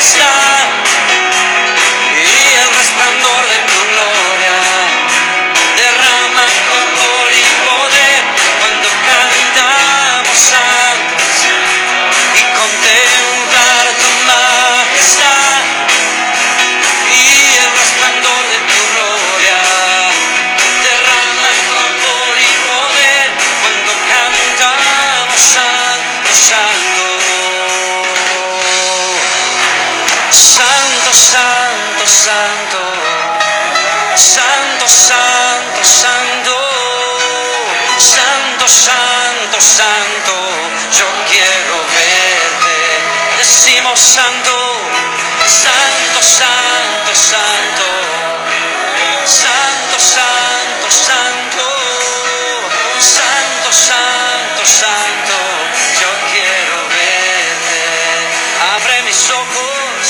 majestad santo. Santo, santo, santo. Santo, santo, santo. Santo, santo, santo. Yo quiero verte. Abre mis ojos,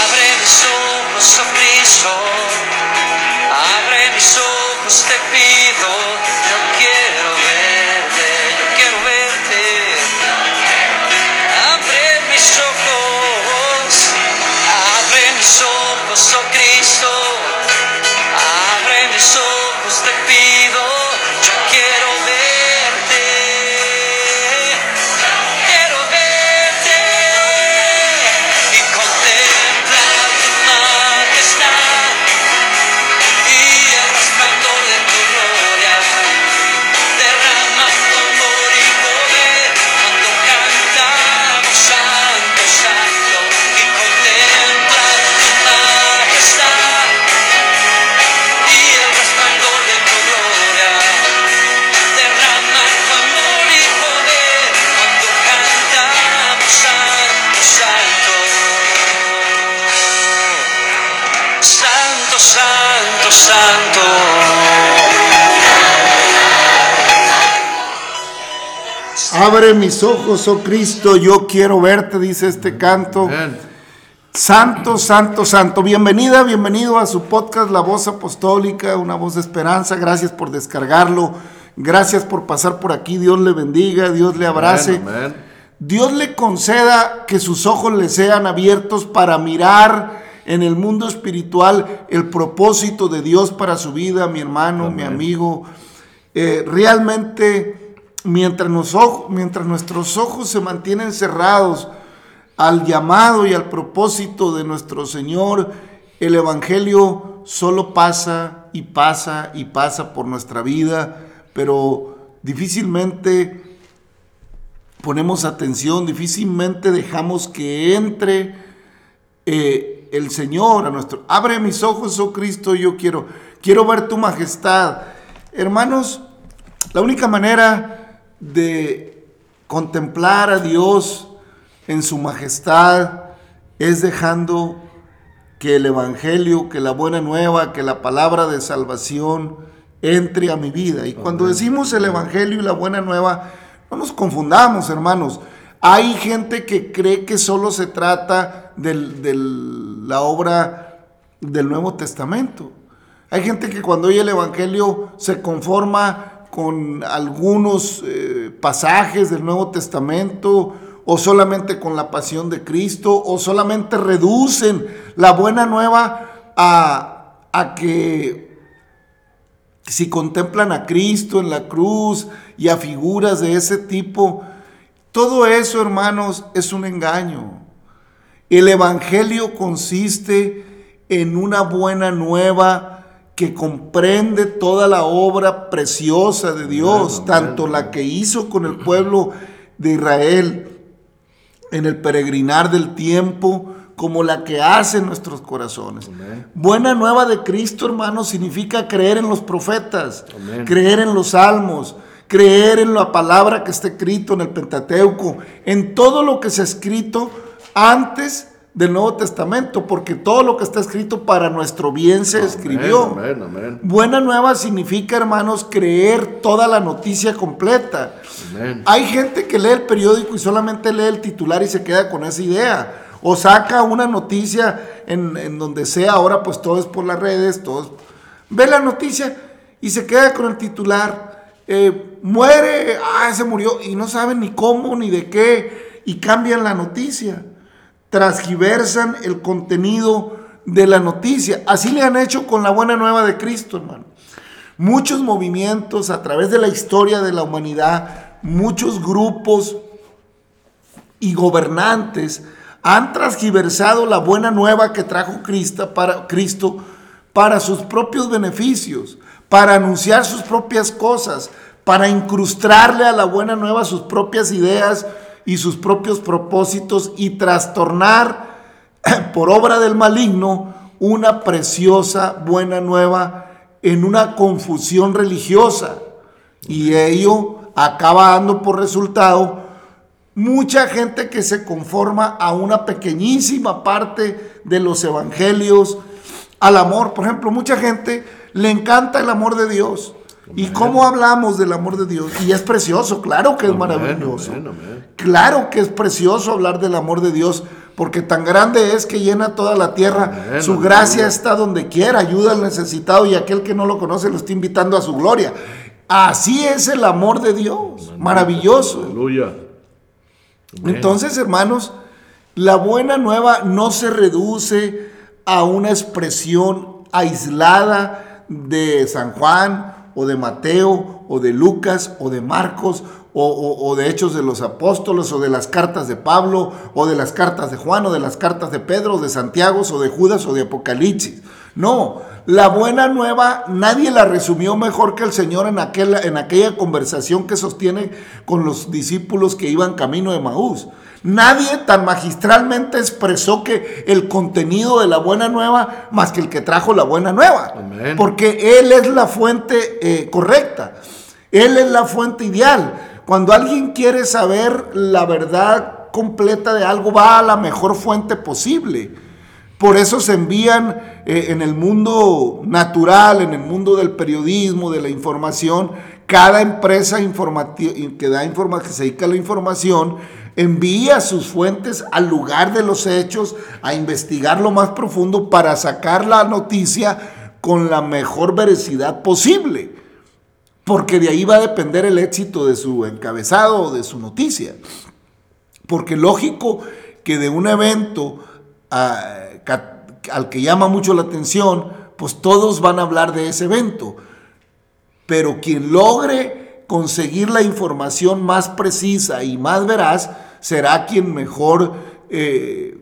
abre mis ojos, oh. Abre mis ojos, te pido. Santo. Abre mis ojos, oh Cristo, yo quiero verte, dice este canto. Santo, santo, santo. Bienvenida, bienvenido a su podcast La Voz Apostólica, una voz de esperanza. Gracias por descargarlo. Gracias por pasar por aquí. Dios le bendiga, Dios le abrace. Dios le conceda que sus ojos le sean abiertos para mirar en el mundo espiritual el propósito de Dios para su vida, mi hermano, mi amigo. Eh, realmente, mientras, nos ojo- mientras nuestros ojos se mantienen cerrados al llamado y al propósito de nuestro Señor, el Evangelio solo pasa y pasa y pasa por nuestra vida, pero difícilmente ponemos atención, difícilmente dejamos que entre eh, el Señor a nuestro... Abre mis ojos, oh Cristo, yo quiero, quiero ver tu majestad. Hermanos, la única manera de contemplar a Dios en su majestad es dejando que el Evangelio, que la buena nueva, que la palabra de salvación entre a mi vida. Y cuando decimos el Evangelio y la buena nueva, no nos confundamos, hermanos. Hay gente que cree que solo se trata de la obra del Nuevo Testamento. Hay gente que cuando oye el Evangelio se conforma con algunos eh, pasajes del Nuevo Testamento o solamente con la pasión de Cristo o solamente reducen la buena nueva a, a que si contemplan a Cristo en la cruz y a figuras de ese tipo, todo eso, hermanos, es un engaño. El Evangelio consiste en una buena nueva que comprende toda la obra preciosa de Dios, tanto la que hizo con el pueblo de Israel en el peregrinar del tiempo, como la que hace en nuestros corazones. Amén. Buena nueva de Cristo, hermano, significa creer en los profetas, Amén. creer en los salmos, creer en la palabra que está escrito en el Pentateuco, en todo lo que se ha escrito antes del Nuevo Testamento, porque todo lo que está escrito para nuestro bien se escribió. Amén, amén. Buena nueva significa, hermanos, creer toda la noticia completa. Hay gente que lee el periódico y solamente lee el titular y se queda con esa idea. O saca una noticia en, en donde sea, ahora pues todo es por las redes, todo es- Ve la noticia y se queda con el titular. Eh, muere, ah, se murió, y no saben ni cómo ni de qué, y cambian la noticia. Transgiversan el contenido de la noticia. Así le han hecho con la buena nueva de Cristo, hermano. Muchos movimientos a través de la historia de la humanidad, muchos grupos y gobernantes han transgiversado la buena nueva que trajo Cristo para, Cristo para sus propios beneficios, para anunciar sus propias cosas, para incrustarle a la buena nueva sus propias ideas y sus propios propósitos y trastornar por obra del maligno una preciosa buena nueva en una confusión religiosa. Y ello acaba dando por resultado mucha gente que se conforma a una pequeñísima parte de los evangelios, al amor. Por ejemplo, mucha gente le encanta el amor de Dios. ¿Y cómo hablamos del amor de Dios? Y es precioso, claro que es maravilloso. Claro que es precioso hablar del amor de Dios, porque tan grande es que llena toda la tierra. Su gracia está donde quiera, ayuda al necesitado y aquel que no lo conoce lo está invitando a su gloria. Así es el amor de Dios, maravilloso. Aleluya. Entonces, hermanos, la buena nueva no se reduce a una expresión aislada de San Juan o de Mateo o de Lucas o de Marcos o, de Hechos de los Apóstoles o de las cartas de Pablo o de las cartas de Juan o de las cartas de Pedro o de Santiago o de Judas o de Apocalipsis. No, la buena nueva nadie la resumió mejor que el Señor en, aquel, en aquella conversación que sostiene con los discípulos que iban camino de Maús. Nadie tan magistralmente expresó que el contenido de la buena nueva más que el que trajo la buena nueva. Amén. Porque Él es la fuente eh, correcta. Él es la fuente ideal. Cuando alguien quiere saber la verdad completa de algo, va a la mejor fuente posible. Por eso se envían eh, en el mundo natural, en el mundo del periodismo, de la información, cada empresa informati- que da informa que se dedica a la información envía sus fuentes al lugar de los hechos a investigar lo más profundo para sacar la noticia con la mejor veracidad posible. Porque de ahí va a depender el éxito de su encabezado o de su noticia. Porque lógico que de un evento ah, al que llama mucho la atención, pues todos van a hablar de ese evento. Pero quien logre conseguir la información más precisa y más veraz será quien mejor eh,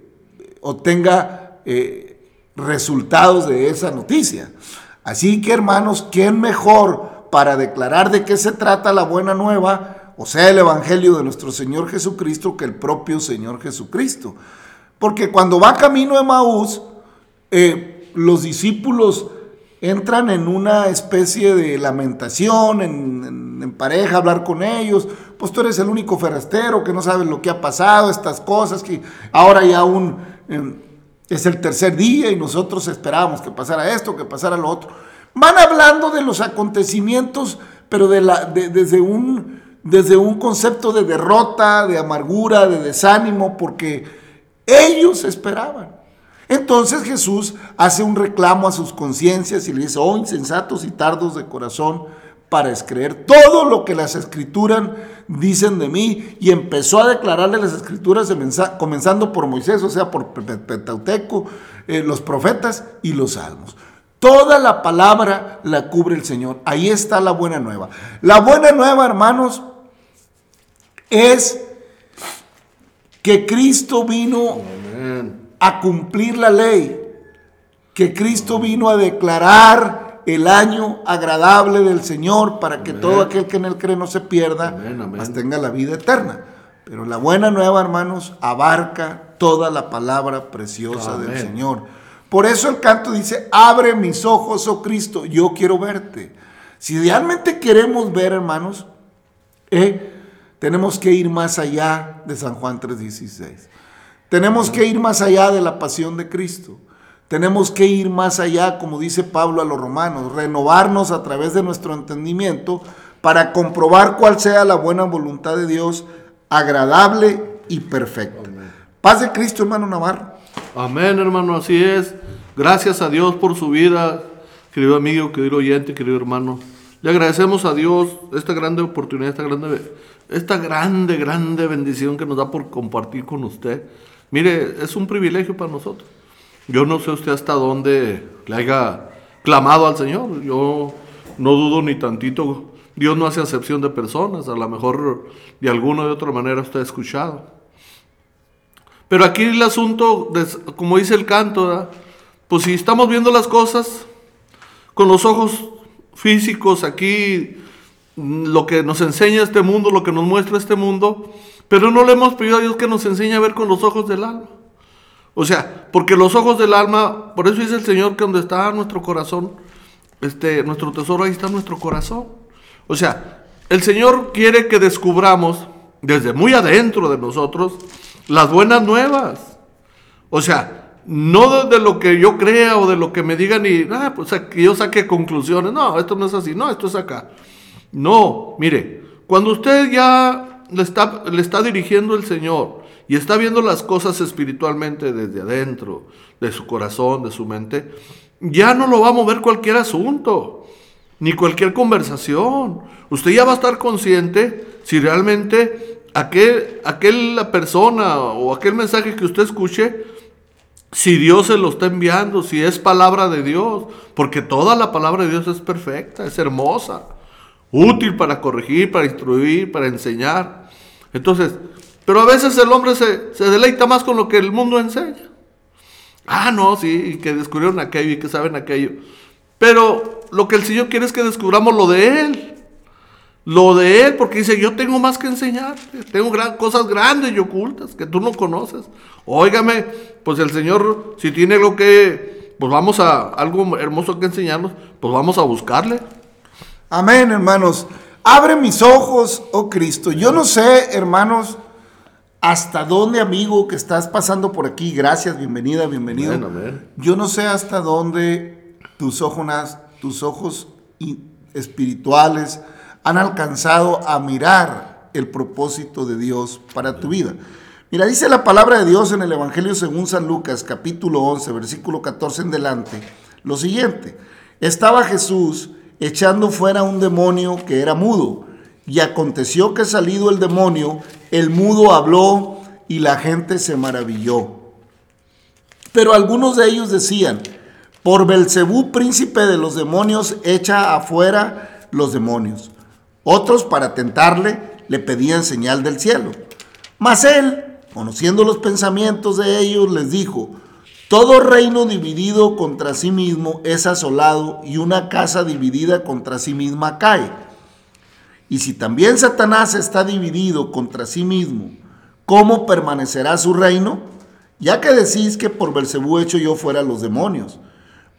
obtenga eh, resultados de esa noticia. Así que hermanos, ¿quién mejor para declarar de qué se trata la buena nueva, o sea, el Evangelio de nuestro Señor Jesucristo, que el propio Señor Jesucristo? Porque cuando va camino de Maús, eh, los discípulos entran en una especie de lamentación, en, pareja, hablar con ellos. Pues tú eres el único forastero que no sabes lo que ha pasado, estas cosas, que ahora ya aún eh, es el tercer día y nosotros esperábamos que pasara esto, que pasara lo otro. Van hablando de los acontecimientos, pero de la, de- desde, un, desde un concepto de derrota, de amargura, de desánimo, porque ellos esperaban. Entonces Jesús hace un reclamo a sus conciencias y le dice, oh insensatos y tardos de corazón para escreer todo lo que las escrituras dicen de mí. Y empezó a declararle las escrituras comenza- comenzando por Moisés, o sea, por Pe- Pe- Pentateuco, eh, los profetas y los salmos. Toda la palabra la cubre el Señor. Ahí está la buena nueva. La buena nueva, hermanos, es que Cristo vino Amén. A cumplir la ley, que Cristo vino a declarar el año agradable del Señor para que Amén. todo aquel que en él cree no se pierda, Amén, mas tenga la vida eterna. Pero la buena nueva, hermanos, abarca toda la palabra preciosa del. Señor. Por eso el canto dice, abre mis ojos, oh Cristo, yo quiero verte. Si realmente queremos ver, hermanos, eh, tenemos que ir más allá de San Juan 3:16. Tenemos que ir más allá de la pasión de Cristo. Tenemos que ir más allá, como dice Pablo a los romanos, renovarnos a través de nuestro entendimiento para comprobar cuál sea la buena voluntad de Dios, agradable y perfecta. Paz de Cristo, hermano Navarro. Amén, hermano, así es. Gracias a Dios por su vida, querido amigo, querido oyente, querido hermano. Le agradecemos a Dios esta grande oportunidad, esta grande, esta grande, grande bendición que nos da por compartir con usted. Mire, es un privilegio para nosotros. Yo no sé usted hasta dónde le haya clamado al Señor. Yo no dudo ni tantito. Dios no hace acepción de personas. A lo mejor de alguna o de otra manera usted ha escuchado. Pero aquí el asunto, como dice el canto, ¿verdad? pues si estamos viendo las cosas con los ojos físicos aquí, lo que nos enseña este mundo, lo que nos muestra este mundo, pero no le hemos pedido a Dios que nos enseñe a ver con los ojos del alma. O sea, porque los ojos del alma, por eso dice el Señor que donde está nuestro corazón, este, nuestro tesoro, ahí está nuestro corazón. O sea, el Señor quiere que descubramos desde muy adentro de nosotros las buenas nuevas. O sea, no de lo que yo crea o de lo que me digan y, ah, pues que yo saque conclusiones. No, esto no es así, no, esto es acá. No, mire, cuando usted ya le está, le está dirigiendo el Señor y está viendo las cosas espiritualmente desde adentro, de su corazón, de su mente, ya no lo va a mover cualquier asunto, ni cualquier conversación. Usted ya va a estar consciente si realmente aquel, aquella persona o aquel mensaje que usted escuche si Dios se lo está enviando, si es palabra de Dios, porque toda la palabra de Dios es perfecta, es hermosa, útil para corregir, para instruir, para enseñar. Entonces, pero a veces el hombre se, se deleita más con lo que el mundo enseña. Ah, no, sí, que descubrieron aquello y que saben aquello. Pero lo que el Señor quiere es que descubramos lo de Él. Lo de Él, porque dice, yo tengo más que enseñarte. Tengo gran- cosas grandes y ocultas que tú no conoces. Óigame, pues el Señor, si tiene algo que, pues vamos a, algo hermoso que enseñarnos, pues vamos a buscarle. Amén, hermanos. Abre mis ojos, oh Cristo. Yo no sé, hermanos, hasta dónde, amigo, que estás pasando por aquí. Gracias, bienvenida, bienvenido. Amén, amén. Yo no sé hasta dónde tus ojos, tus ojos espirituales han alcanzado a mirar el propósito de Dios para tu vida. Mira, dice la palabra de Dios en el Evangelio según San Lucas, capítulo 11, versículo 14 en delante, lo siguiente. Estaba Jesús echando fuera un demonio que era mudo, y aconteció que salido el demonio, el mudo habló y la gente se maravilló. Pero algunos de ellos decían, por Belcebú, príncipe de los demonios, echa afuera los demonios. Otros, para tentarle, le pedían señal del cielo. Mas él, conociendo los pensamientos de ellos, les dijo, todo reino dividido contra sí mismo es asolado y una casa dividida contra sí misma cae. Y si también Satanás está dividido contra sí mismo, ¿cómo permanecerá su reino? Ya que decís que por Belcebú echo yo fuera los demonios.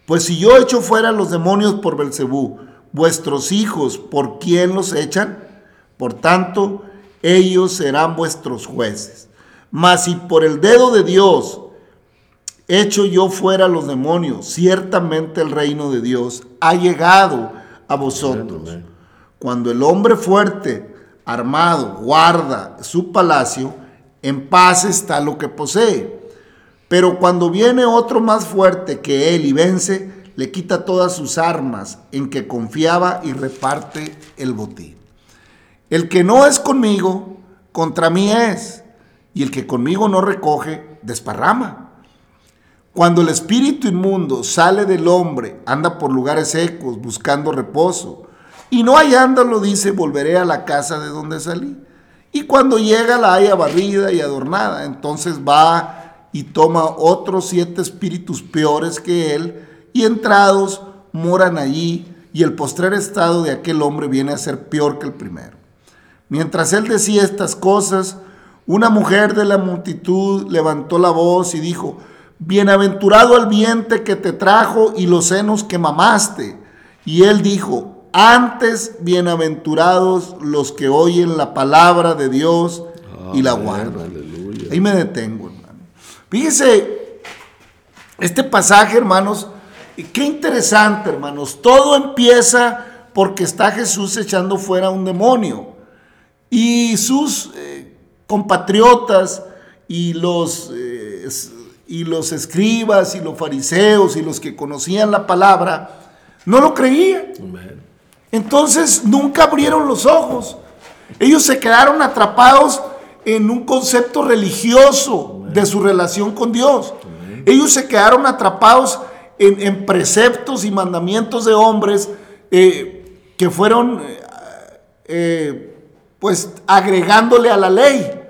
Pues si yo echo fuera los demonios por Belcebú, vuestros hijos, ¿por quién los echan? Por tanto, ellos serán vuestros jueces. Mas si por el dedo de Dios echo yo fuera los demonios, ciertamente el reino de Dios ha llegado a vosotros. Cuando el hombre fuerte, armado, guarda su palacio, en paz está lo que posee. Pero cuando viene otro más fuerte que él y vence, le quita todas sus armas en que confiaba y reparte el botín. El que no es conmigo, contra mí es, y el que conmigo no recoge, desparrama. Cuando el espíritu inmundo sale del hombre, anda por lugares secos buscando reposo, y no hallándolo dice, volveré a la casa de donde salí. Y cuando llega la haya barrida y adornada, entonces va y toma otros siete espíritus peores que él, y entrados moran allí, y el postrer estado de aquel hombre viene a ser peor que el primero. Mientras él decía estas cosas, una mujer de la multitud levantó la voz y dijo, Bienaventurado el vientre que te trajo y los senos que mamaste. Y él dijo, antes bienaventurados los que oyen la palabra de Dios y la guardan. aleluya. Ahí me detengo, hermano. Fíjese, este pasaje, hermanos, qué interesante, hermanos. Todo empieza porque está Jesús echando fuera un demonio. Y sus eh, compatriotas y los, eh, y los escribas y los fariseos y los que conocían la palabra no lo creían. Entonces nunca abrieron los ojos. Ellos se quedaron atrapados en un concepto religioso de su relación con Dios. Ellos se quedaron atrapados en, preceptos y mandamientos de hombres eh, que fueron eh, pues agregándole a la ley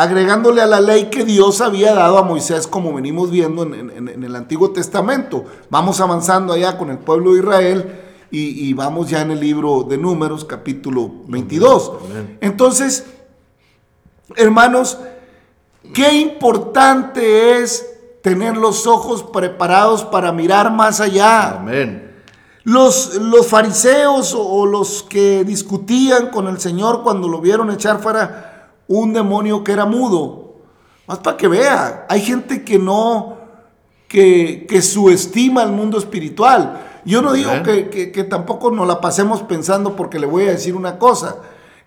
agregándole a la ley que Dios había dado a Moisés, como venimos viendo en, el Antiguo Testamento. Vamos avanzando allá con el pueblo de Israel y, vamos ya en el libro de Números, capítulo 22. Entonces, hermanos, qué importante es tener los ojos preparados para mirar más allá. Amén. Los, los fariseos o, o los que discutían con el Señor cuando lo vieron echar fuera un demonio que era mudo. Más para que vea, hay gente que no, que, que subestima el mundo espiritual. Yo no digo que, tampoco nos la pasemos pensando porque le voy a decir una cosa.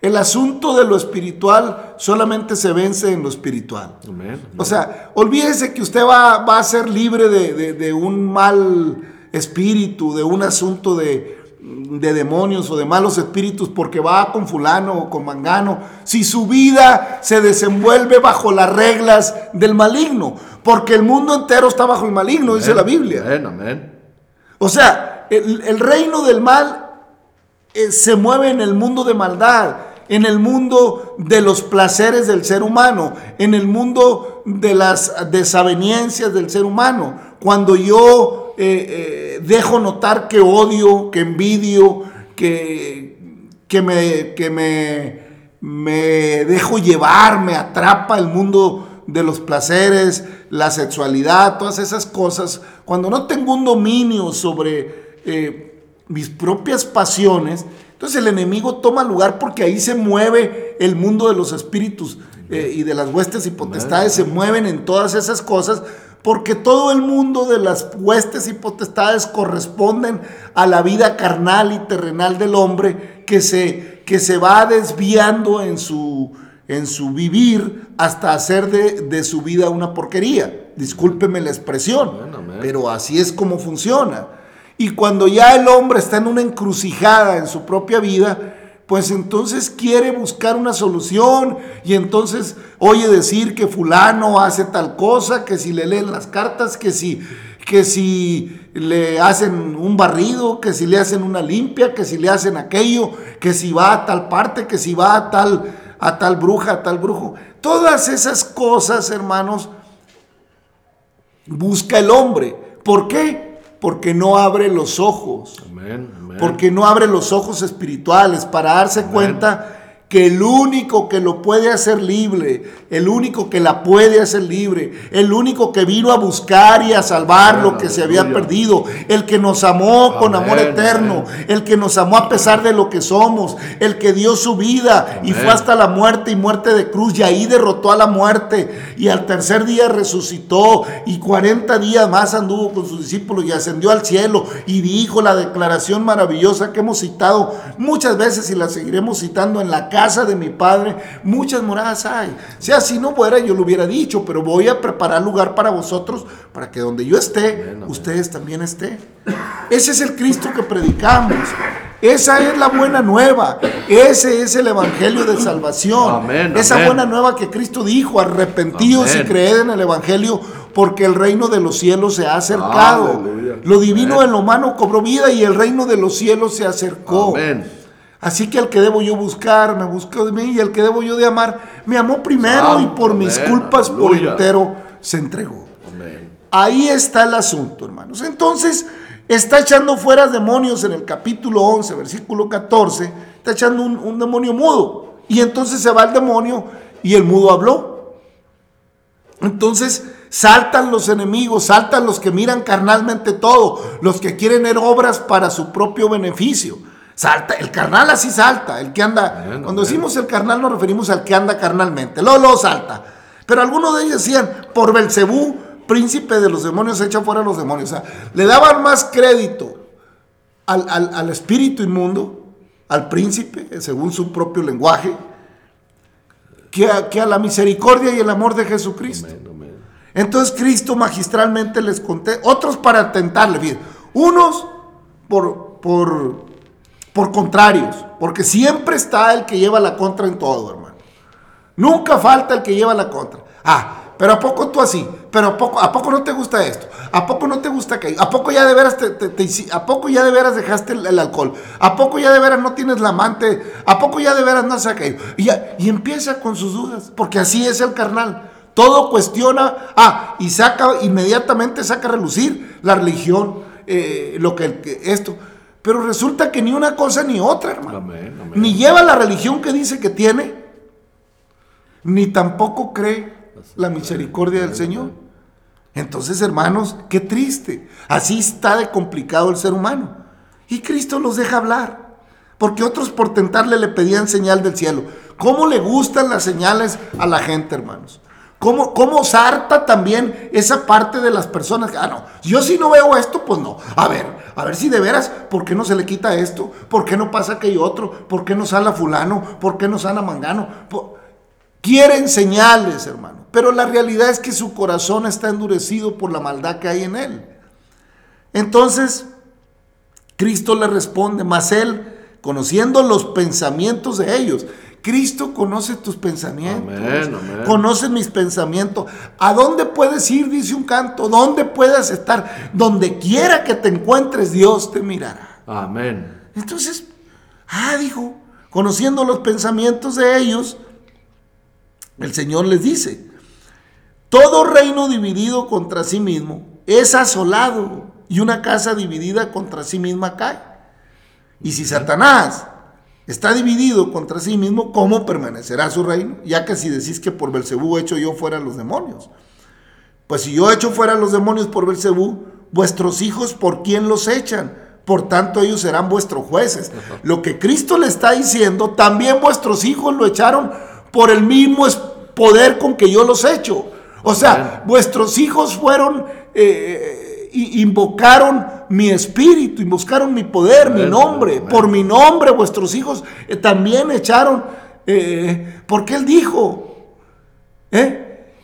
El asunto de lo espiritual solamente se vence en lo espiritual. O sea, olvídese que usted va, a ser libre de, un mal espíritu, de un asunto de, de demonios o de malos espíritus porque va con fulano o con mangano, si su vida se desenvuelve bajo las reglas del maligno, porque el mundo entero está bajo el maligno, dice la Biblia. O sea, el, reino del mal eh, se mueve en el mundo de maldad, en el mundo de los placeres del ser humano, en el mundo de las desaveniencias del ser humano. Cuando yo eh, eh, dejo notar que odio, que envidio, que, que, me, que me, me dejo llevar, me atrapa el mundo de los placeres, la sexualidad, todas esas cosas, cuando no tengo un dominio sobre eh, mis propias pasiones, entonces el enemigo toma lugar porque ahí se mueve el mundo de los espíritus y de las huestes y potestades, se mueven en todas esas cosas porque todo el mundo de las huestes y potestades corresponden a la vida carnal y terrenal del hombre que se, que se va desviando en su, en su vivir hasta hacer de, su vida una porquería. Discúlpeme la expresión, pero así es como funciona. Y cuando ya el hombre está en una encrucijada en su propia vida, pues entonces quiere buscar una solución y entonces oye decir que fulano hace tal cosa, que si le leen las cartas, que si, que si le hacen un barrido, que si le hacen una limpia, que si le hacen aquello, que si va a tal parte, que si va a tal, a tal bruja, a tal brujo. Todas esas cosas, hermanos, busca el hombre. ¿Por qué? Porque no abre los ojos. Amén porque no abre los ojos espirituales para darse cuenta que el único que lo puede hacer libre, el único que la puede hacer libre, el único que vino a buscar y a salvar lo que se había perdido, el que nos amó con amor eterno, el que nos amó a pesar de lo que somos, el que dio su vida y fue hasta la muerte y muerte de cruz y ahí derrotó a la muerte y al tercer día resucitó y 40 días más anduvo con sus discípulos y ascendió al cielo y dijo la declaración maravillosa que hemos citado muchas veces y la seguiremos citando en la casa de mi padre muchas moradas hay. Si así no fuera, yo lo hubiera dicho, pero voy a preparar lugar para vosotros, para que donde yo esté, ustedes también estén. Ese es el Cristo que predicamos. Esa es la buena nueva. Ese es el evangelio de salvación. Esa buena nueva que Cristo dijo, arrepentidos y creed en el evangelio porque el reino de los cielos se ha acercado. Lo divino en lo humano cobró vida y el reino de los cielos se acercó. Amén. Así que al que debo yo buscar, me buscó de mí, y al que debo yo de amar, me amó primero y por mis culpas por entero se entregó. Ahí está el asunto, hermanos. Entonces, está echando fuera demonios en el capítulo 11, versículo 14, está echando un, un demonio mudo. Y entonces se va el demonio y el mudo habló. Entonces saltan los enemigos, saltan los que miran carnalmente todo, los que quieren ver obras para su propio beneficio. Salta, el carnal así salta, el que anda, cuando decimos el carnal nos referimos al que anda carnalmente, lo, lo salta. Pero algunos de ellos decían, por Belcebú, príncipe de los demonios, echa fuera a los demonios. O sea, le daban más crédito al, al- al espíritu inmundo, al príncipe, según su propio lenguaje, que a, que a la misericordia y el amor de Jesucristo. Entonces Cristo magistralmente les conté, otros para tentarle, fíjense, unos por, por, por contrarios, porque siempre está el que lleva la contra en todo, hermano. Nunca falta el que lleva la contra. Ah, pero ¿a poco tú así? ¿Pero a poco, a poco no te gusta esto? ¿A poco no te gusta aquello? ¿A poco ya de veras te, te- ¿A poco ya de veras dejaste el, alcohol? ¿A poco ya de veras no tienes la amante? ¿A poco ya de veras no haces aquello? Y, ya- y empieza con sus dudas, porque así es el carnal. Todo cuestiona, ah, y saca, inmediatamente saca a relucir la religión, eh, lo que esto. Pero resulta que ni una cosa ni otra, hermano. Amén, amén. Ni lleva la religión que dice que tiene, ni tampoco cree la misericordia del Señor. Entonces, hermanos, qué triste. Así está de complicado el ser humano. Y Cristo los deja hablar. Porque otros por tentarle le pedían señal del cielo. ¿Cómo le gustan las señales a la gente, hermanos? ¿Cómo, cómo sarta también esa parte de las personas? que, Ah, no, yo si no veo esto, pues no. A ver, a ver si de veras, ¿por qué no se le quita esto? ¿Por qué no pasa aquello otro? ¿Por qué no sana fulano? ¿Por qué no sana mangano? Quieren señales, hermano. Pero la realidad es que su corazón está endurecido por la maldad que hay en él. Entonces, Cristo le responde, mas él, conociendo los pensamientos de ellos, Cristo conoce tus pensamientos, Amén, amén. conoce mis pensamientos. ¿A dónde puedes ir? Dice un canto, ¿dónde puedas estar? Donde quiera que te encuentres, Dios te mirará. Amén. Entonces, ah, dijo, conociendo los pensamientos de ellos, el Señor les dice, todo reino dividido contra sí mismo es asolado y una casa dividida contra sí misma cae. Y si Satanás está dividido contra sí mismo, ¿cómo permanecerá su reino? Ya que si decís que por Belcebú hecho yo fuera los demonios. Pues si yo echo fuera los demonios por Belcebú, vuestros hijos, ¿por quién los echan? Por tanto, ellos serán vuestros jueces. Lo que Cristo le está diciendo, también vuestros hijos lo echaron por el mismo poder con que yo los echo. O sea, vuestros hijos fueron, eh, y invocaron mi espíritu, invocaron mi poder, mi nombre. Por mi nombre, vuestros hijos eh, también echaron, eh, porque él dijo, ¿eh?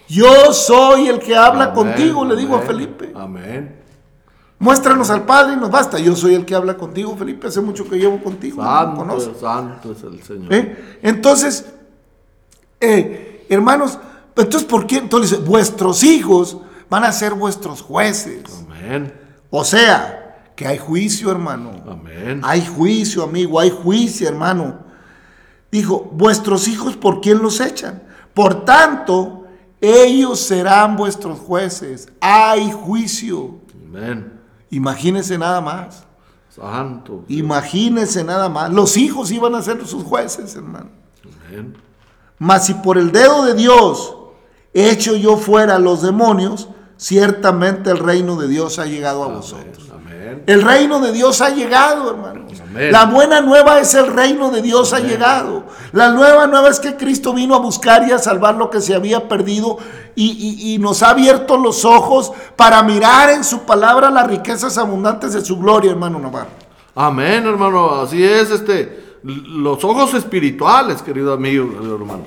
Yo soy el que habla Amén, contigo, le digo a Felipe. Amén. Muéstranos al Padre y nos basta. Yo soy el que habla contigo, Felipe. Hace mucho que llevo contigo. no. Santo, es el Señor. ¿Eh? Entonces, eh, hermanos, entonces, ¿por qué? Entonces, vuestros hijos van a ser vuestros jueces. Amén. O sea, que hay juicio, hermano. Amén. Hay juicio, amigo, hay juicio, hermano. Dijo, vuestros hijos, ¿por quién los echan? Por tanto, ellos serán vuestros jueces. Hay juicio. Amén. Imagínense nada más. Santo. Imagínense nada más. Los hijos iban a ser sus jueces, hermano. Amén. Mas si por el dedo de Dios echo yo fuera a los demonios, ciertamente el reino de Dios ha llegado a vosotros. Amén. El reino de Dios ha llegado, hermano. Amén. La buena nueva es el reino de Dios ha llegado. La nueva nueva es que Cristo vino a buscar y a salvar lo que se había perdido y, y- y nos ha abierto los ojos para mirar en su palabra las riquezas abundantes de su gloria, hermano Navarro. Amén, hermano. Así es, este. Los ojos espirituales, querido amigo, querido hermano.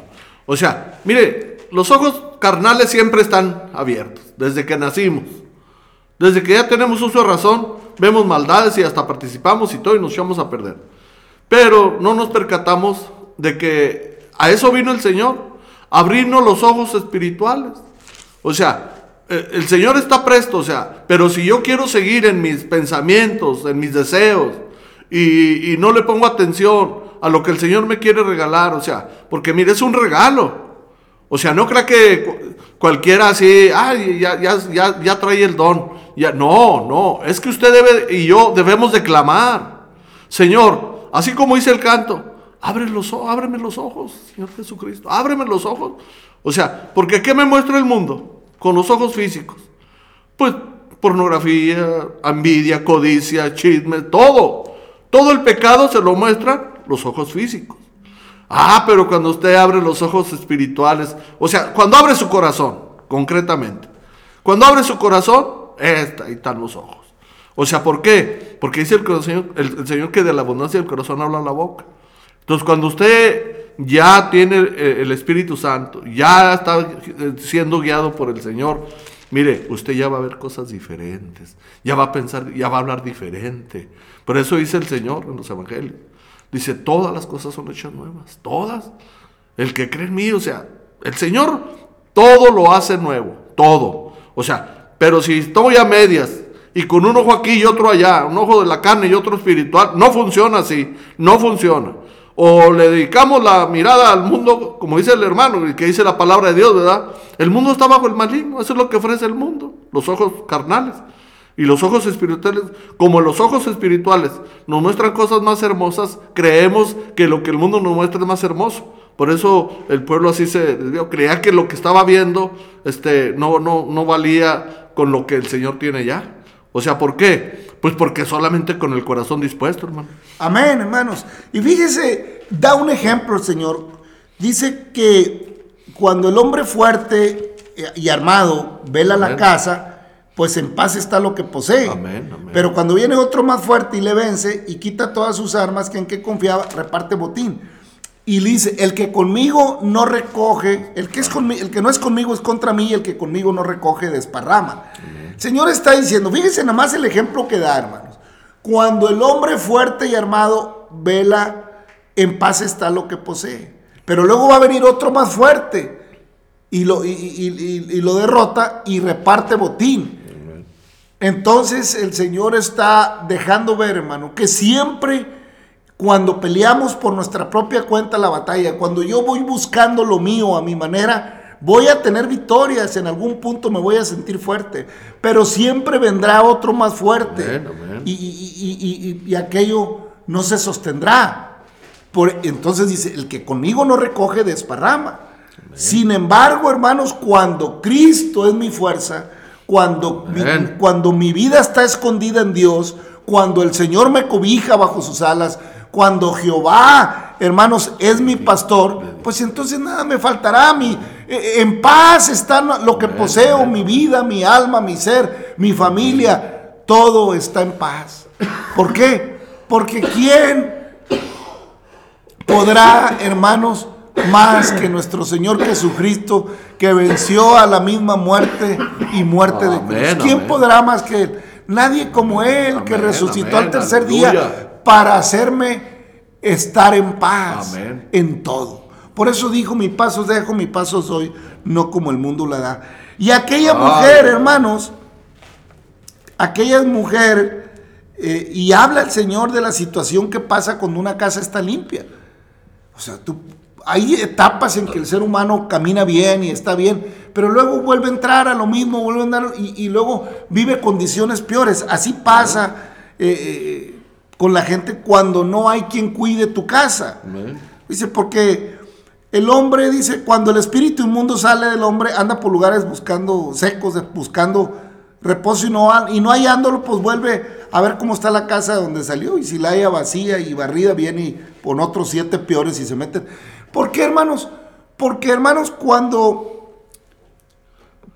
O sea, mire, los ojos carnales siempre están abiertos, desde que nacimos. Desde que ya tenemos uso de razón, vemos maldades y hasta participamos y todo y nos echamos a perder. Pero no nos percatamos de que a eso vino el Señor, abrirnos los ojos espirituales. O sea, eh, el Señor está presto, o sea, pero si yo quiero seguir en mis pensamientos, en mis deseos, y, y no le pongo atención a lo que el Señor me quiere regalar, o sea, porque mire, es un regalo. O sea, no crea que cu- cualquiera así, ay, ya, ya, ya, trae el don. Ya, no, no, es que usted y yo debemos de clamar. Señor, así como dice el canto, abre los, ábreme los ojos, Señor Jesucristo, ábreme los ojos. O sea, porque ¿qué me muestra el mundo? Con los ojos físicos. Pues pornografía, envidia, codicia, chisme, todo. Todo el pecado se lo muestran los ojos físicos. Ah, pero cuando usted abre los ojos espirituales, o sea, cuando abre su corazón, concretamente, cuando abre su corazón, está, ahí están los ojos. O sea, ¿por qué? Porque dice el Señor, el, el Señor que de la abundancia del corazón habla la boca. Entonces, cuando usted ya tiene eh, el Espíritu Santo, ya está eh, siendo guiado por el Señor, mire, usted ya va a ver cosas diferentes, ya va a pensar, ya va a hablar diferente. Por eso dice el Señor en los Evangelios. Dice, todas las cosas son hechas nuevas, todas. El que cree en mí, o sea, el Señor todo lo hace nuevo, todo. O sea, pero si estoy a medias y con un ojo aquí y otro allá, un ojo de la carne y otro espiritual, no funciona así, no funciona. O le dedicamos la mirada al mundo, como dice el hermano, y que dice la palabra de Dios, ¿verdad? El mundo está bajo el maligno, eso es lo que ofrece el mundo, los ojos carnales. Y los ojos espirituales, como los ojos espirituales nos muestran cosas más hermosas, creemos que lo que el mundo nos muestra es más hermoso. Por eso el pueblo así se desvió. Creía que lo que estaba viendo este, no, no, no valía con lo que el Señor tiene ya. O sea, ¿por qué? Pues porque solamente con el corazón dispuesto, hermano. Amén, hermanos. Y fíjese, da un ejemplo el Señor. Dice que cuando el hombre fuerte y armado vela la Amén. casa, pues en paz está lo que posee. Amén, amén. Pero cuando viene otro más fuerte y le vence y quita todas sus armas, que en qué confiaba, reparte botín. Y le dice, el que conmigo no recoge, el que, es conmi- el que no es conmigo es contra mí, y el que conmigo no recoge desparrama. El Señor está diciendo, fíjense nada más el ejemplo que da, hermanos. Cuando el hombre fuerte y armado vela, en paz está lo que posee. Pero luego va a venir otro más fuerte y lo, y- y- y- y lo derrota y reparte botín. Entonces el Señor está dejando ver, hermano, que siempre cuando peleamos por nuestra propia cuenta la batalla, cuando yo voy buscando lo mío a mi manera, voy a tener victorias, en algún punto me voy a sentir fuerte, pero siempre vendrá otro más fuerte y- y- y- y aquello no se sostendrá. Por- entonces dice, el que conmigo no recoge, desparrama. Sin embargo, hermanos, cuando Cristo es mi fuerza, cuando mi, cuando mi vida está escondida en Dios, cuando el Señor me cobija bajo sus alas, cuando Jehová, hermanos, es mi pastor, pues entonces nada me faltará. Mi, eh, en paz está lo que poseo, mi vida, mi alma, mi ser, mi familia, todo está en paz. ¿Por qué? Porque ¿quién podrá, hermanos, más que nuestro Señor Jesucristo, que venció a la misma muerte y muerte de cruz? ¿Quién amén. podrá más que Él? Nadie como Él, que resucitó al tercer aleluya. día para hacerme estar en paz Amén. en todo. Por eso dijo, mi paso dejo, mi paso soy, no como el mundo la da. Y aquella mujer, hermanos, aquella mujer, eh, y habla el Señor de la situación que pasa cuando una casa está limpia. O sea, tú, hay etapas en que el ser humano camina bien y está bien, pero luego vuelve a entrar a lo mismo, vuelve a andar y, y luego vive condiciones peores. Así pasa eh, eh, con la gente cuando no hay quien cuide tu casa. Dice, porque el hombre, dice, cuando el espíritu inmundo sale del hombre, anda por lugares buscando secos, buscando reposo y no, y no hallándolo, pues vuelve a ver cómo está la casa de donde salió. Y si la haya vacía y barrida, viene y con otros siete peores y se meten. ¿Por qué, hermanos? Porque, hermanos, cuando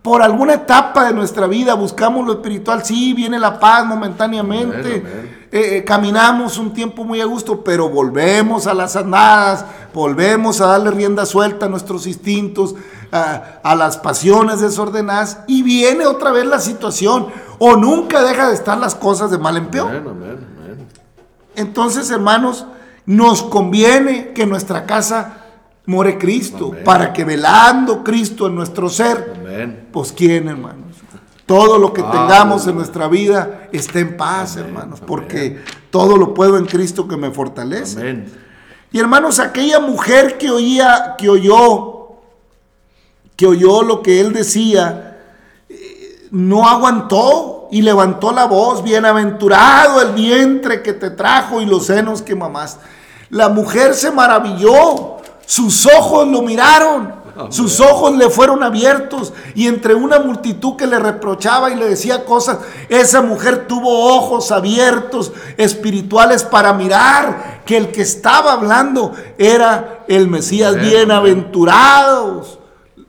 por alguna etapa de nuestra vida buscamos lo espiritual, sí, viene la paz momentáneamente, Amén, amén. eh, eh, caminamos un tiempo muy a gusto, pero volvemos a las andadas, volvemos a darle rienda suelta a nuestros instintos, a, a las pasiones desordenadas, y viene otra vez la situación, o nunca deja de estar las cosas de mal en peor. Amén. Entonces, hermanos, nos conviene que nuestra casa more Cristo, Amén. para que velando Cristo en nuestro ser, Amén. pues quién, hermanos. Todo lo que Ah, tengamos en nuestra vida esté en paz, Amén, hermanos, porque todo lo puedo en Cristo que me fortalece. Amén. Y hermanos, aquella mujer que oía, que oyó, que oyó lo que él decía, eh, no aguantó y levantó la voz, bienaventurado el vientre que te trajo y los senos que mamás. La mujer se maravilló, sus ojos lo miraron, sus ojos le fueron abiertos y entre una multitud que le reprochaba y le decía cosas, esa mujer tuvo ojos abiertos espirituales para mirar que el que estaba hablando era el Mesías. Bienaventurados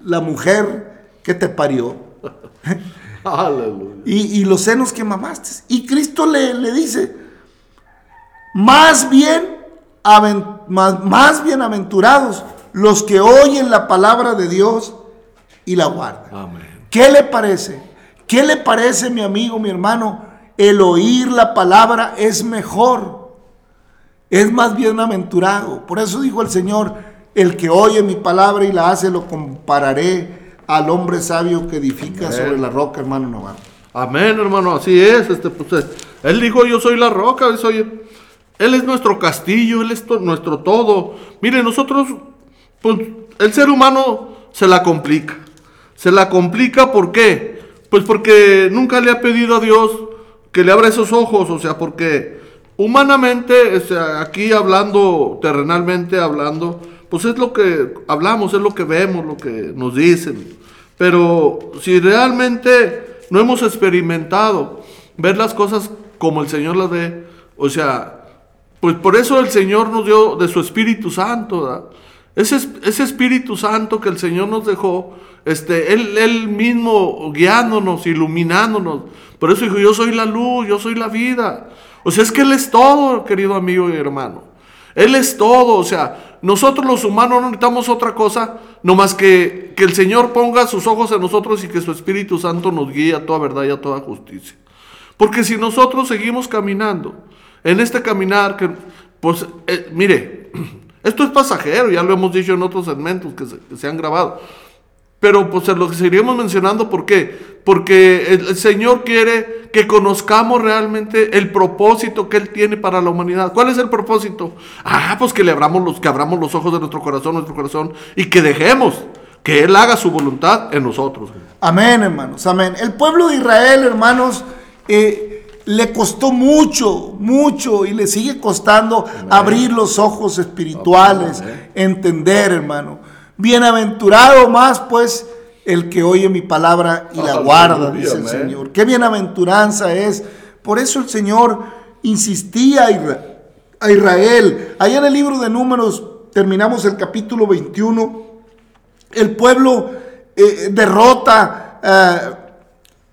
la mujer que te parió. Y, y los senos que mamaste. Y Cristo le, le dice, más bien, más, más bienaventurados los que oyen la palabra de Dios y la guardan. Amén. ¿Qué le parece? ¿Qué le parece, mi amigo, mi hermano? El oír la palabra es mejor. Es más bienaventurado. Por eso dijo el Señor, el que oye mi palabra y la hace, lo compararé al hombre sabio que edifica sobre la roca, hermano Navarro. Amén, hermano, así es. Este, pues, eh, él dijo, yo soy la roca, soy- él es nuestro castillo, él es nuestro todo. Mire, nosotros, pues, el ser humano se la complica. Se la complica, ¿por qué? Pues porque nunca le ha pedido a Dios que le abra esos ojos, o sea, porque humanamente, aquí hablando, terrenalmente hablando, pues es lo que hablamos, es lo que vemos, lo que nos dicen. Pero si realmente no hemos experimentado ver las cosas como el Señor las ve, o sea, pues por eso el Señor nos dio de su Espíritu Santo, ¿verdad? Ese, es- ese Espíritu Santo que el Señor nos dejó, este, él, él mismo guiándonos, iluminándonos. Por eso dijo, yo soy la luz, yo soy la vida. O sea, es que Él es todo, querido amigo y hermano. Él es todo, o sea, nosotros los humanos no necesitamos otra cosa, no más que, que el Señor ponga sus ojos en nosotros y que su Espíritu Santo nos guíe a toda verdad y a toda justicia. Porque si nosotros seguimos caminando, en este caminar, que, pues, eh, mire, esto es pasajero, ya lo hemos dicho en otros segmentos que se, que se han grabado. Pero pues lo seguiremos mencionando, ¿por qué? Porque el, el Señor quiere que conozcamos realmente el propósito que Él tiene para la humanidad. ¿Cuál es el propósito? Ah, pues que le abramos los, que abramos los ojos de nuestro corazón, nuestro corazón, y que dejemos que Él haga su voluntad en nosotros. Amén, hermanos, amén. El pueblo de Israel, hermanos, eh, le costó mucho, mucho y le sigue costando abrir los ojos espirituales, entender, hermano. Bienaventurado más, pues, el que oye mi palabra y la guarda, dice el. Señor. Qué bienaventuranza es. Por eso el Señor insistía a Israel. Allá en el libro de Números, terminamos el capítulo 21 el pueblo eh, derrota eh,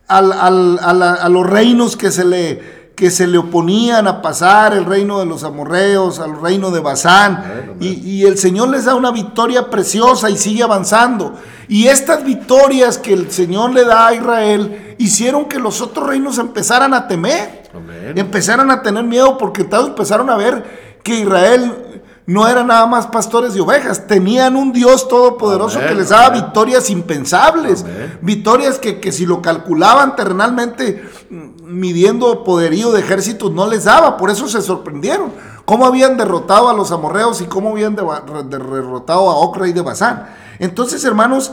al- al- a, la- a los reinos que se, le, que se le oponían a pasar, el reino de los amorreos, al reino de Basán, y, y el Señor les da una victoria preciosa y sigue avanzando. Y estas victorias que el Señor le da a Israel hicieron que los otros reinos empezaran a temer, Amén. empezaron a tener miedo porque todos empezaron a ver que Israel no eran nada más pastores de ovejas, tenían un Dios todopoderoso Amén, que les daba amén. victorias impensables, Amén. victorias que, que si lo calculaban terrenalmente, mm, midiendo poderío de ejércitos, no les daba, por eso se sorprendieron. Cómo habían derrotado a los amorreos y cómo habían derrotado a Oc, rey de Basán. Entonces, hermanos,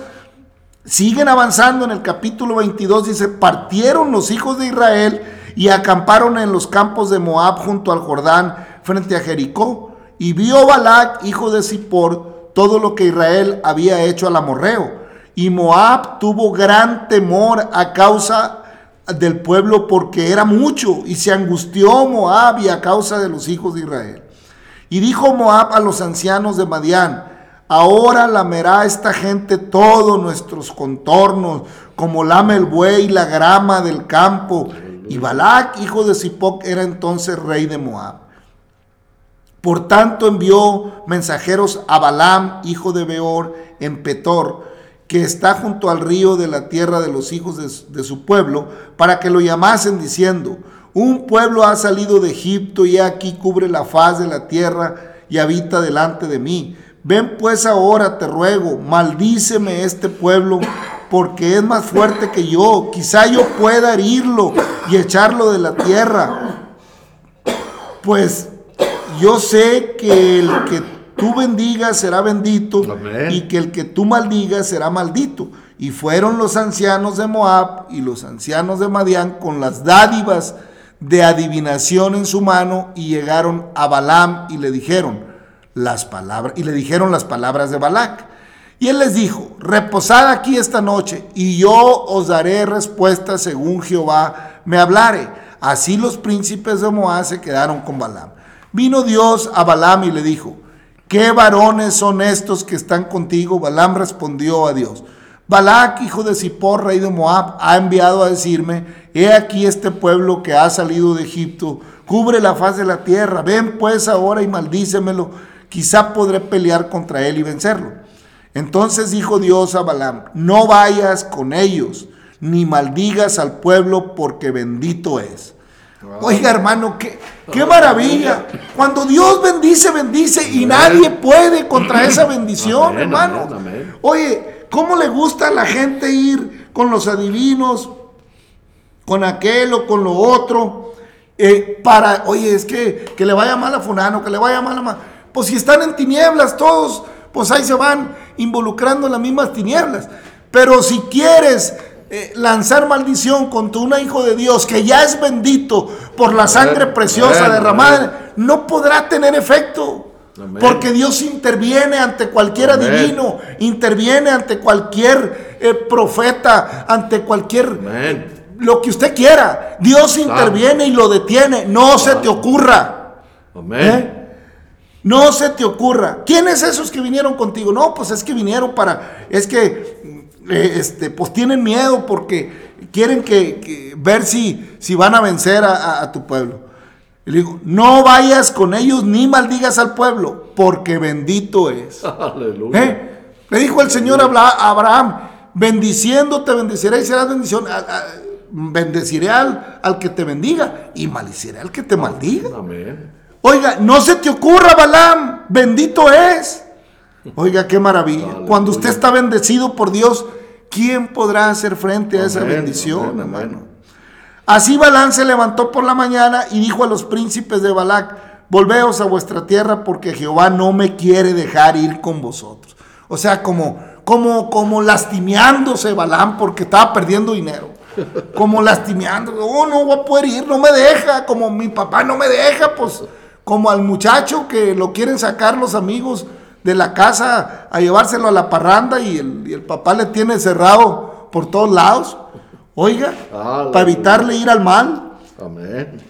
Siguen avanzando en el capítulo 22, dice, partieron los hijos de Israel y acamparon en los campos de Moab junto al Jordán frente a Jericó. Y vio Balac, hijo de Zippor, todo lo que Israel había hecho al amorreo. Y Moab tuvo gran temor a causa del pueblo porque era mucho y se angustió Moab y a causa de los hijos de Israel. Y dijo Moab a los ancianos de Madián, ahora lamerá esta gente todos nuestros contornos, como lame el buey la grama del campo. Y Balac, hijo de Zipoc, era entonces rey de Moab. Por tanto envió mensajeros a Balaam, hijo de Beor, en Petor, que está junto al río de la tierra de los hijos de, de su pueblo, para que lo llamasen diciendo, un pueblo ha salido de Egipto y aquí cubre la faz de la tierra y habita delante de mí. Ven pues ahora, te ruego, maldíceme este pueblo, porque es más fuerte que yo. Quizá yo pueda herirlo y echarlo de la tierra. Pues yo sé que el que tú bendigas será bendito Amén. y que el que tú maldigas será maldito. Y fueron los ancianos de Moab y los ancianos de Madián con las dádivas de adivinación en su mano y llegaron a Balaam y le dijeron las palabras y le dijeron las palabras de Balac. Y él les dijo, reposad aquí esta noche y yo os daré respuesta según Jehová me hablare. Así los príncipes de Moab se quedaron con Balaam. Vino Dios a Balaam y le dijo, ¿qué varones son estos que están contigo? Balaam respondió a Dios, Balac, hijo de Zippor, rey de Moab, ha enviado a decirme, he aquí este pueblo que ha salido de Egipto, cubre la faz de la tierra, ven pues ahora y maldícemelo, quizá podré pelear contra él y vencerlo. Entonces dijo Dios a Balaam, no vayas con ellos, ni maldigas al pueblo, porque bendito es. Oiga, hermano, qué, qué maravilla. Cuando Dios bendice, bendice y nadie puede contra esa bendición, hermano. Oye, ¿cómo le gusta a la gente ir con los adivinos, con aquel o con lo otro? eh, para, oye, es que, que le vaya mal a fulano, que le vaya mal a... ma- Pues si están en tinieblas todos, pues ahí se van involucrando en las mismas tinieblas. Pero si quieres eh, lanzar maldición contra un hijo de Dios que ya es bendito por la sangre Amén, preciosa amén, derramada, no podrá tener efecto. Porque Dios interviene ante cualquier adivino, interviene ante cualquier eh, profeta, ante cualquier Amén. lo que usted quiera. Dios interviene y lo detiene. No se te ocurra. Amén. ¿eh? No se te ocurra. ¿Quiénes esos que vinieron contigo? No, pues es que vinieron para, es que, eh, este, pues tienen miedo porque quieren que, que- ver si, si van a vencer a, a- a tu pueblo. Y le digo, no vayas con ellos ni maldigas al pueblo, porque bendito es. Aleluya. ¿Eh? Le dijo el Señor a Abra- a Abraham, bendiciendo te bendeciré y serás bendición. A- bendeciré al, al que te bendiga y maldiciré al que te maldiga. Amén. Oiga, no se te ocurra, Balaam, bendito es. Oiga, qué maravilla. Aleluya. Cuando usted está bendecido por Dios, ¿quién podrá hacer frente a esa bendición, amén, hermano? amén. Así Balaam se levantó por la mañana y dijo a los príncipes de Balac, volveos a vuestra tierra porque Jehová no me quiere dejar ir con vosotros. O sea, como, como, como lastimeándose Balaam porque estaba perdiendo dinero. Como lastimeando, oh, no voy a poder ir, no me deja, como mi papá no me deja, pues como al muchacho que lo quieren sacar los amigos de la casa a llevárselo a la parranda y el, y el papá le tiene cerrado por todos lados. Oiga, Aleluya. para evitarle ir al mal. Amén.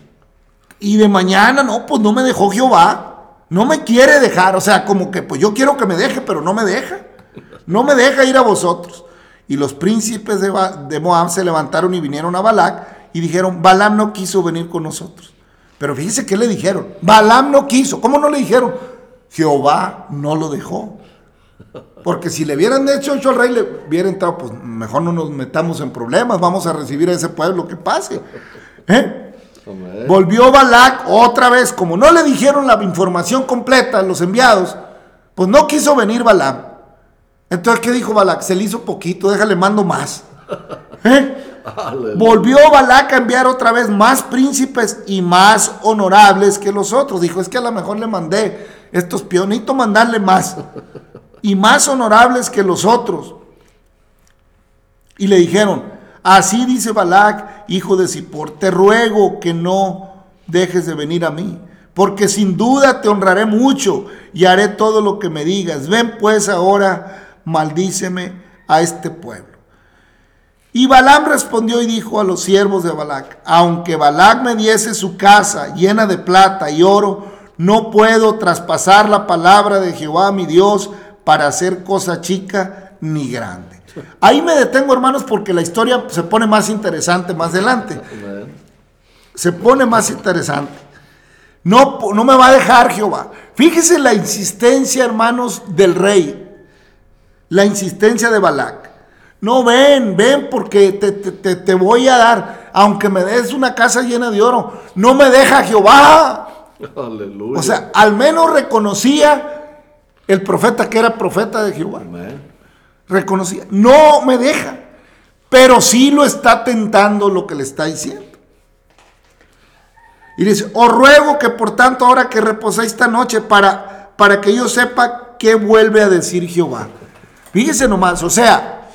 Y de mañana, no, pues no me dejó Jehová. No me quiere dejar. O sea, como que pues yo quiero que me deje, pero no me deja. No me deja ir a vosotros. Y los príncipes de, Ba- de Moab se levantaron y vinieron a Balac y dijeron, Balaam no quiso venir con nosotros. Pero fíjese qué le dijeron. Balaam no quiso. ¿Cómo no le dijeron? Jehová no lo dejó. Porque si le hubieran hecho hecho al rey, le hubiera entrado, pues mejor no nos metamos en problemas, vamos a recibir a ese pueblo que pase. ¿Eh? Volvió Balac otra vez, como no le dijeron la información completa a los enviados, pues no quiso venir Balaam. Entonces, ¿qué dijo Balac? Se le hizo poquito, déjale mando más. ¿Eh? Volvió Balac a enviar otra vez más príncipes y más honorables que los otros. Dijo, es que a lo mejor le mandé estos pionitos, mandarle más. Y más honorables que los otros. Y le dijeron, así dice Balac, hijo de Zippor, te ruego que no dejes de venir a mí, porque sin duda te honraré mucho y haré todo lo que me digas. Ven pues ahora, maldíceme a este pueblo. Y Balaam respondió y dijo a los siervos de Balac, aunque Balac me diese su casa llena de plata y oro, no puedo traspasar la palabra de Jehová mi Dios para hacer cosa chica ni grande. Ahí me detengo, hermanos, porque la historia se pone más interesante más adelante. Se pone más interesante. No, no me va a dejar Jehová. Fíjese la insistencia, hermanos, del rey. La insistencia de Balac. No, ven, ven, porque te- te- te voy a dar, aunque me des una casa llena de oro. No me deja Jehová. Aleluya. O sea, al menos reconocía el profeta que era profeta de Jehová. Amén. Reconocía. No me deja. Pero sí lo está tentando lo que le está diciendo. Y dice, os ruego que por tanto ahora que reposéis esta noche para, para que yo sepa qué vuelve a decir Jehová. Fíjese nomás, o sea,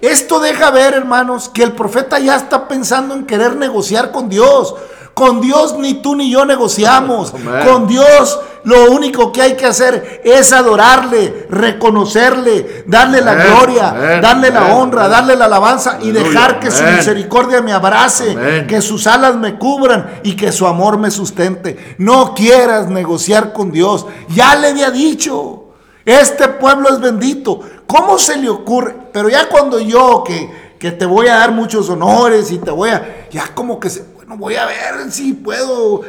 esto deja ver, hermanos, que el profeta ya está pensando en querer negociar con Dios. Con Dios ni tú ni yo negociamos. Con Dios lo único que hay que hacer es adorarle, reconocerle, darle la gloria, darle la honra, darle la alabanza y dejar que su misericordia me abrace, que sus alas me cubran y que su amor me sustente. No quieras negociar con Dios. Ya le había dicho, este pueblo es bendito. ¿Cómo se le ocurre? Pero ya cuando yo que, que te voy a dar muchos honores y te voy a, ya como que, se, bueno, voy a ver si puedo.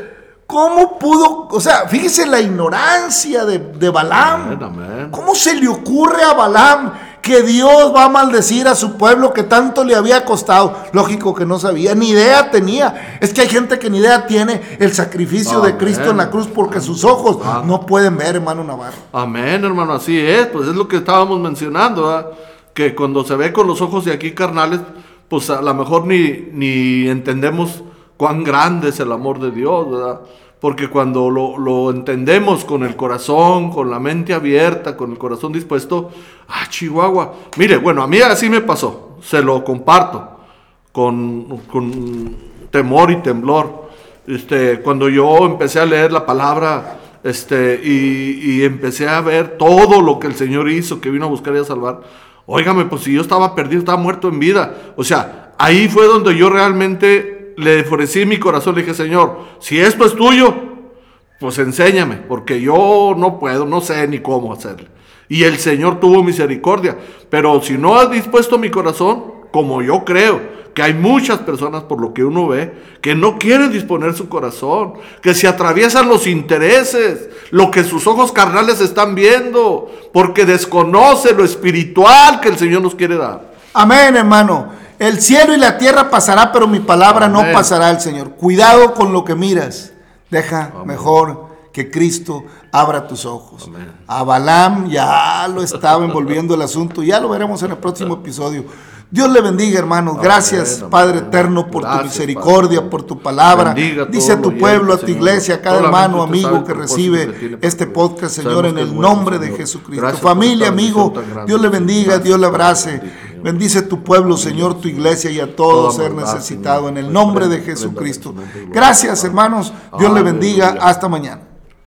¿Cómo pudo? O sea, fíjese la ignorancia de, de Balaam. ¿Cómo se le ocurre a Balaam que Dios va a maldecir a su pueblo que tanto le había costado? Lógico que no sabía, ni idea tenía. Es que hay gente que ni idea tiene el sacrificio de. Cristo en la cruz porque sus ojos Ah. no pueden ver, hermano Navarro. Amén, hermano, así es, pues es lo que estábamos mencionando, ¿verdad? que cuando se ve con los ojos de aquí carnales, pues a lo mejor ni, ni entendemos cuán grande es el amor de Dios, ¿verdad? Porque cuando lo, entendemos con el corazón, con la mente abierta, con el corazón dispuesto, ah, Chihuahua, mire, bueno, a mí así me pasó, se lo comparto, con, con temor y temblor. Este, cuando yo empecé a leer la palabra, este, y, y empecé a ver todo lo que el Señor hizo, que vino a buscar y a salvar, óigame, pues si yo estaba perdido, estaba muerto en vida. O sea, ahí fue donde yo realmente le ofrecí mi corazón, le dije, Señor, si esto es tuyo, pues enséñame, porque yo no puedo, no sé ni cómo hacerlo. Y el Señor tuvo misericordia, pero si no has dispuesto mi corazón, como yo creo, que hay muchas personas por lo que uno ve, que no quieren disponer su corazón, que se atraviesan los intereses, lo que sus ojos carnales están viendo, porque desconoce lo espiritual que el Señor nos quiere dar. Amén, hermano. El cielo y la tierra pasará, pero mi palabra no pasará al Señor. Cuidado con lo que miras. Deja mejor que Cristo abra tus ojos. Amén. A Balaam ya lo estaba envolviendo el asunto. Ya lo veremos en el próximo episodio. Dios le bendiga, hermanos. Gracias, amén, Padre amén. eterno, por tu misericordia, Padre. por tu palabra. Bendiga Dice a tu el pueblo, a tu iglesia, a cada hermano, amigo que el recibe que este podcast, Señor, en el bueno, nombre de. Jesucristo. Gracias Familia, amigo, Dios le bendiga, Gracias Dios le abrace. Bendice tu pueblo, Señor, tu iglesia y a todo ser necesitado. En el nombre de Jesucristo. Gracias, hermanos. Dios le bendiga. Hasta mañana.